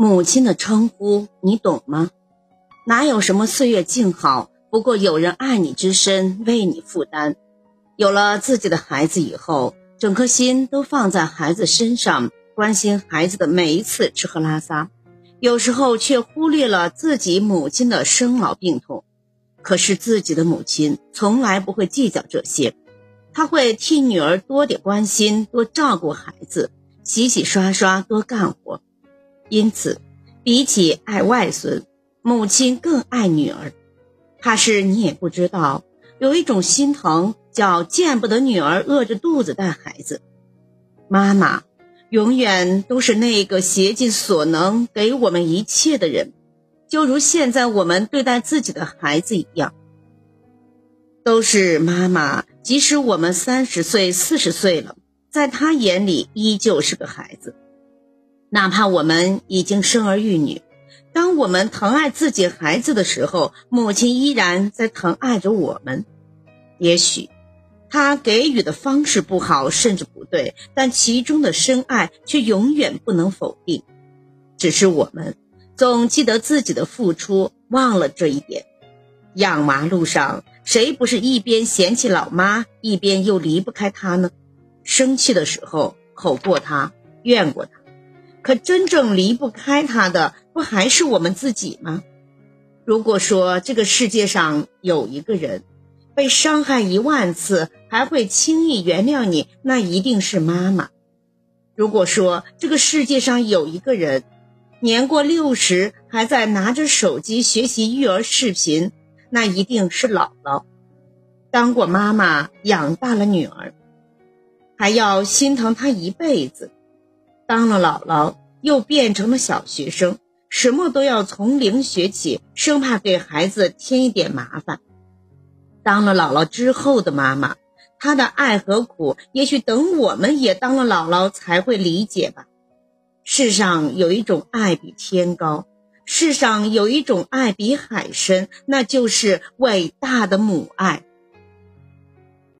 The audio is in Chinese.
母亲的称呼你懂吗？哪有什么岁月静好，不过有人爱你之深，为你负担。有了自己的孩子以后，整颗心都放在孩子身上，关心孩子的每一次吃喝拉撒，有时候却忽略了自己母亲的生老病痛。可是自己的母亲从来不会计较这些，她会替女儿多点关心，多照顾孩子，洗洗刷刷，多干活。因此，比起爱外孙，母亲更爱女儿。怕是你也不知道，有一种心疼叫见不得女儿饿着肚子带孩子。妈妈永远都是那个竭尽所能给我们一切的人。就如现在我们对待自己的孩子一样，都是妈妈。即使我们三十岁、四十岁了，在她眼里依旧是个孩子。哪怕我们已经生儿育女，当我们疼爱自己孩子的时候，母亲依然在疼爱着我们。也许，她给予的方式不好，甚至不对，但其中的深爱却永远不能否定。只是我们。总记得自己的付出，忘了这一点。养娃路上，谁不是一边嫌弃老妈，一边又离不开她呢？生气的时候吼过她，怨过她，可真正离不开他的，不还是我们自己吗？如果说这个世界上有一个人，被伤害一万次还会轻易原谅你，那一定是妈妈。如果说这个世界上有一个人，年过六十还在拿着手机学习育儿视频，那一定是姥姥。当过妈妈，养大了女儿，还要心疼她一辈子；当了姥姥，又变成了小学生，什么都要从零学起，生怕给孩子添一点麻烦。当了姥姥之后的妈妈，她的爱和苦，也许等我们也当了姥姥才会理解吧。世上有一种爱比天高，世上有一种爱比海深，那就是伟大的母爱。